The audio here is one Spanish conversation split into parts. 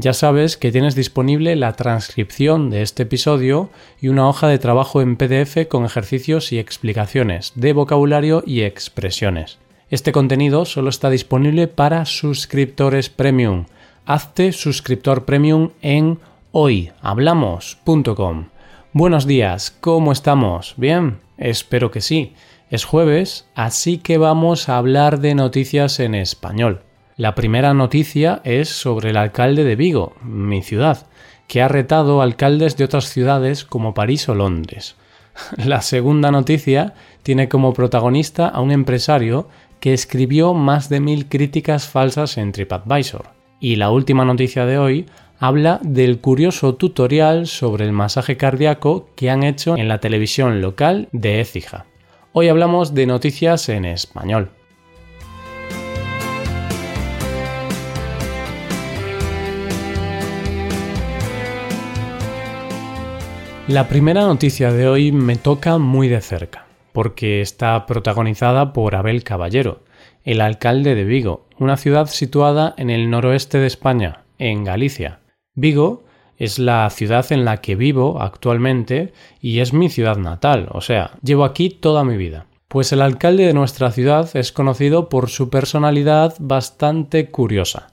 ya sabes que tienes disponible la transcripción de este episodio y una hoja de trabajo en PDF con ejercicios y explicaciones de vocabulario y expresiones. Este contenido solo está disponible para suscriptores premium. Hazte suscriptor premium en hoyhablamos.com. Buenos días, ¿cómo estamos? ¿Bien? Espero que sí. Es jueves, así que vamos a hablar de noticias en español. La primera noticia es sobre el alcalde de Vigo, mi ciudad, que ha retado alcaldes de otras ciudades como París o Londres. La segunda noticia tiene como protagonista a un empresario que escribió más de mil críticas falsas en TripAdvisor. Y la última noticia de hoy habla del curioso tutorial sobre el masaje cardíaco que han hecho en la televisión local de Écija. Hoy hablamos de noticias en español. La primera noticia de hoy me toca muy de cerca, porque está protagonizada por Abel Caballero, el alcalde de Vigo, una ciudad situada en el noroeste de España, en Galicia. Vigo es la ciudad en la que vivo actualmente y es mi ciudad natal, o sea, llevo aquí toda mi vida. Pues el alcalde de nuestra ciudad es conocido por su personalidad bastante curiosa.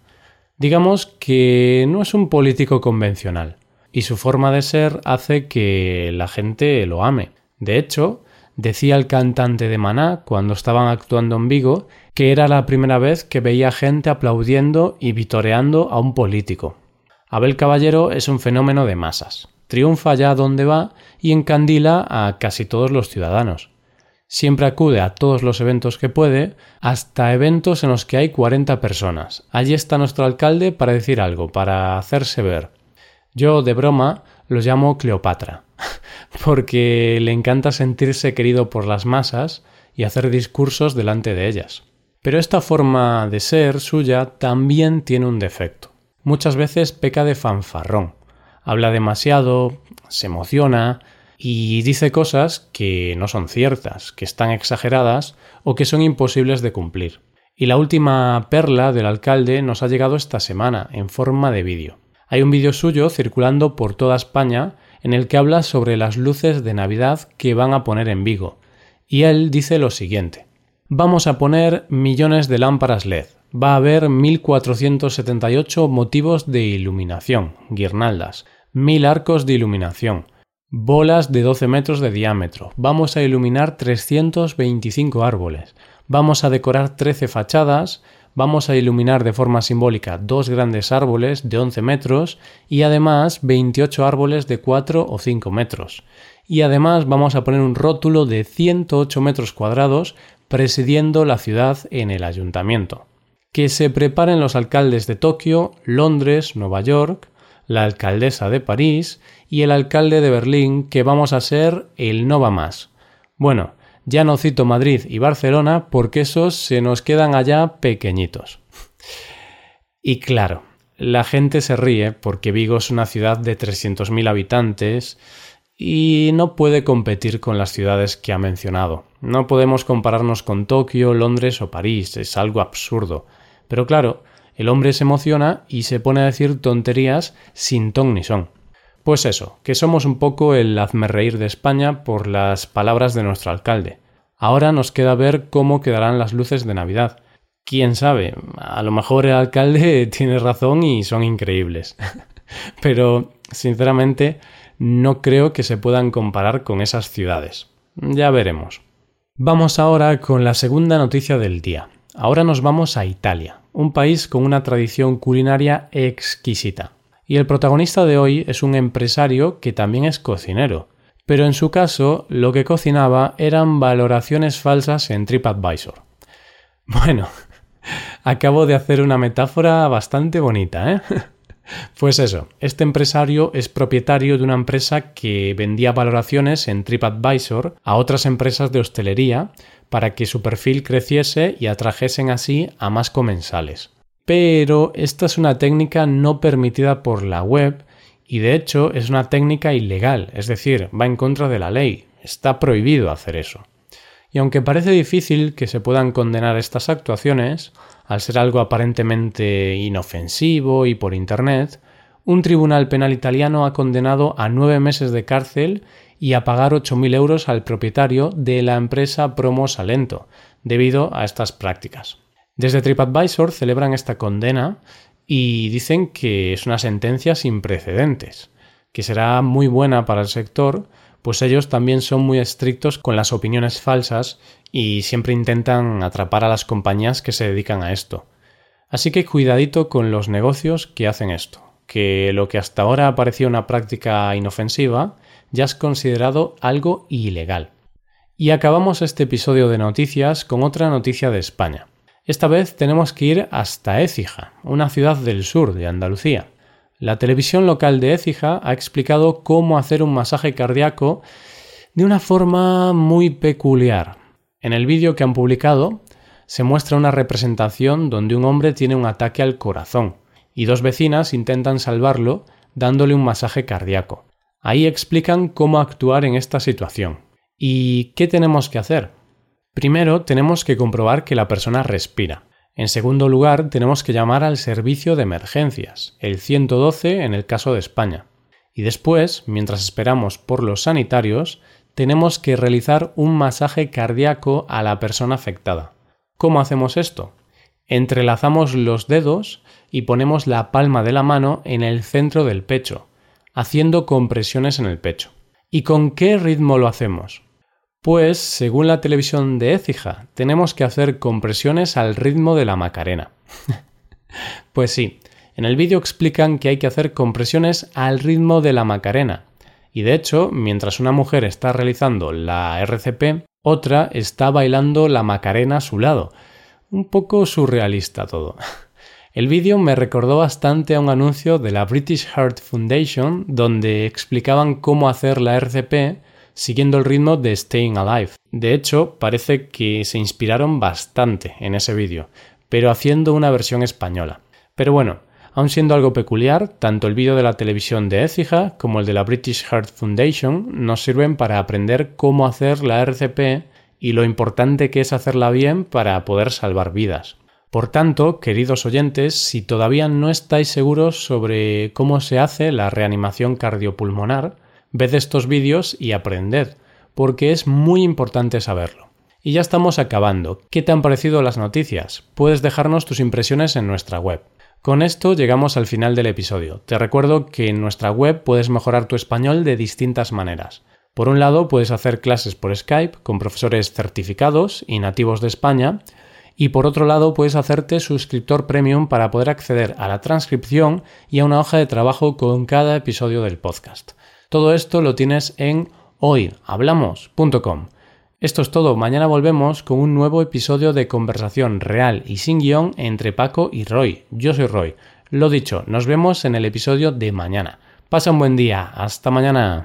Digamos que no es un político convencional y su forma de ser hace que la gente lo ame. De hecho, decía el cantante de Maná cuando estaban actuando en Vigo que era la primera vez que veía gente aplaudiendo y vitoreando a un político. Abel Caballero es un fenómeno de masas. Triunfa allá donde va y encandila a casi todos los ciudadanos. Siempre acude a todos los eventos que puede, hasta eventos en los que hay 40 personas. Allí está nuestro alcalde para decir algo, para hacerse ver. Yo, de broma, los llamo Cleopatra, porque le encanta sentirse querido por las masas y hacer discursos delante de ellas. Pero esta forma de ser suya también tiene un defecto. Muchas veces peca de fanfarrón. Habla demasiado, se emociona y dice cosas que no son ciertas, que están exageradas o que son imposibles de cumplir. Y la última perla del alcalde nos ha llegado esta semana en forma de vídeo. Hay un vídeo suyo circulando por toda España en el que habla sobre las luces de Navidad que van a poner en Vigo. Y él dice lo siguiente. Vamos a poner millones de lámparas LED. Va a haber 1478 motivos de iluminación, guirnaldas, mil arcos de iluminación, bolas de 12 metros de diámetro. Vamos a iluminar 325 árboles. Vamos a decorar 13 fachadas vamos a iluminar de forma simbólica dos grandes árboles de 11 metros y además 28 árboles de 4 o 5 metros. Y además vamos a poner un rótulo de 108 metros cuadrados presidiendo la ciudad en el ayuntamiento. Que se preparen los alcaldes de Tokio, Londres, Nueva York, la alcaldesa de París y el alcalde de Berlín, que vamos a ser el no va más. Bueno, ya no cito Madrid y Barcelona porque esos se nos quedan allá pequeñitos. Y claro, la gente se ríe porque Vigo es una ciudad de 300.000 habitantes y no puede competir con las ciudades que ha mencionado. No podemos compararnos con Tokio, Londres o París, es algo absurdo. Pero claro, el hombre se emociona y se pone a decir tonterías sin ton ni son. Pues eso, que somos un poco el hazme reír de España por las palabras de nuestro alcalde. Ahora nos queda ver cómo quedarán las luces de Navidad. Quién sabe, a lo mejor el alcalde tiene razón y son increíbles. Pero, sinceramente, no creo que se puedan comparar con esas ciudades. Ya veremos. Vamos ahora con la segunda noticia del día. Ahora nos vamos a Italia, un país con una tradición culinaria exquisita. Y el protagonista de hoy es un empresario que también es cocinero. Pero en su caso, lo que cocinaba eran valoraciones falsas en TripAdvisor. Bueno, acabo de hacer una metáfora bastante bonita, ¿eh? Pues eso, este empresario es propietario de una empresa que vendía valoraciones en TripAdvisor a otras empresas de hostelería para que su perfil creciese y atrajesen así a más comensales. Pero esta es una técnica no permitida por la web y de hecho es una técnica ilegal, es decir, va en contra de la ley, está prohibido hacer eso. Y aunque parece difícil que se puedan condenar estas actuaciones, al ser algo aparentemente inofensivo y por Internet, un tribunal penal italiano ha condenado a nueve meses de cárcel y a pagar 8.000 euros al propietario de la empresa Promo Salento, debido a estas prácticas. Desde TripAdvisor celebran esta condena y dicen que es una sentencia sin precedentes, que será muy buena para el sector, pues ellos también son muy estrictos con las opiniones falsas y siempre intentan atrapar a las compañías que se dedican a esto. Así que cuidadito con los negocios que hacen esto, que lo que hasta ahora parecía una práctica inofensiva ya es considerado algo ilegal. Y acabamos este episodio de noticias con otra noticia de España. Esta vez tenemos que ir hasta Écija, una ciudad del sur de Andalucía. La televisión local de Écija ha explicado cómo hacer un masaje cardíaco de una forma muy peculiar. En el vídeo que han publicado se muestra una representación donde un hombre tiene un ataque al corazón y dos vecinas intentan salvarlo dándole un masaje cardíaco. Ahí explican cómo actuar en esta situación. ¿Y qué tenemos que hacer? Primero, tenemos que comprobar que la persona respira. En segundo lugar, tenemos que llamar al servicio de emergencias, el 112 en el caso de España. Y después, mientras esperamos por los sanitarios, tenemos que realizar un masaje cardíaco a la persona afectada. ¿Cómo hacemos esto? Entrelazamos los dedos y ponemos la palma de la mano en el centro del pecho, haciendo compresiones en el pecho. ¿Y con qué ritmo lo hacemos? Pues, según la televisión de Écija, tenemos que hacer compresiones al ritmo de la Macarena. pues sí, en el vídeo explican que hay que hacer compresiones al ritmo de la Macarena. Y de hecho, mientras una mujer está realizando la RCP, otra está bailando la Macarena a su lado. Un poco surrealista todo. El vídeo me recordó bastante a un anuncio de la British Heart Foundation donde explicaban cómo hacer la RCP siguiendo el ritmo de Staying Alive. De hecho, parece que se inspiraron bastante en ese vídeo, pero haciendo una versión española. Pero bueno, aun siendo algo peculiar, tanto el vídeo de la televisión de Écija como el de la British Heart Foundation nos sirven para aprender cómo hacer la RCP y lo importante que es hacerla bien para poder salvar vidas. Por tanto, queridos oyentes, si todavía no estáis seguros sobre cómo se hace la reanimación cardiopulmonar, Ved estos vídeos y aprended, porque es muy importante saberlo. Y ya estamos acabando. ¿Qué te han parecido las noticias? Puedes dejarnos tus impresiones en nuestra web. Con esto llegamos al final del episodio. Te recuerdo que en nuestra web puedes mejorar tu español de distintas maneras. Por un lado, puedes hacer clases por Skype con profesores certificados y nativos de España, y por otro lado, puedes hacerte suscriptor premium para poder acceder a la transcripción y a una hoja de trabajo con cada episodio del podcast. Todo esto lo tienes en hoyhablamos.com. Esto es todo, mañana volvemos con un nuevo episodio de conversación real y sin guion entre Paco y Roy. Yo soy Roy. Lo dicho, nos vemos en el episodio de mañana. Pasa un buen día, hasta mañana.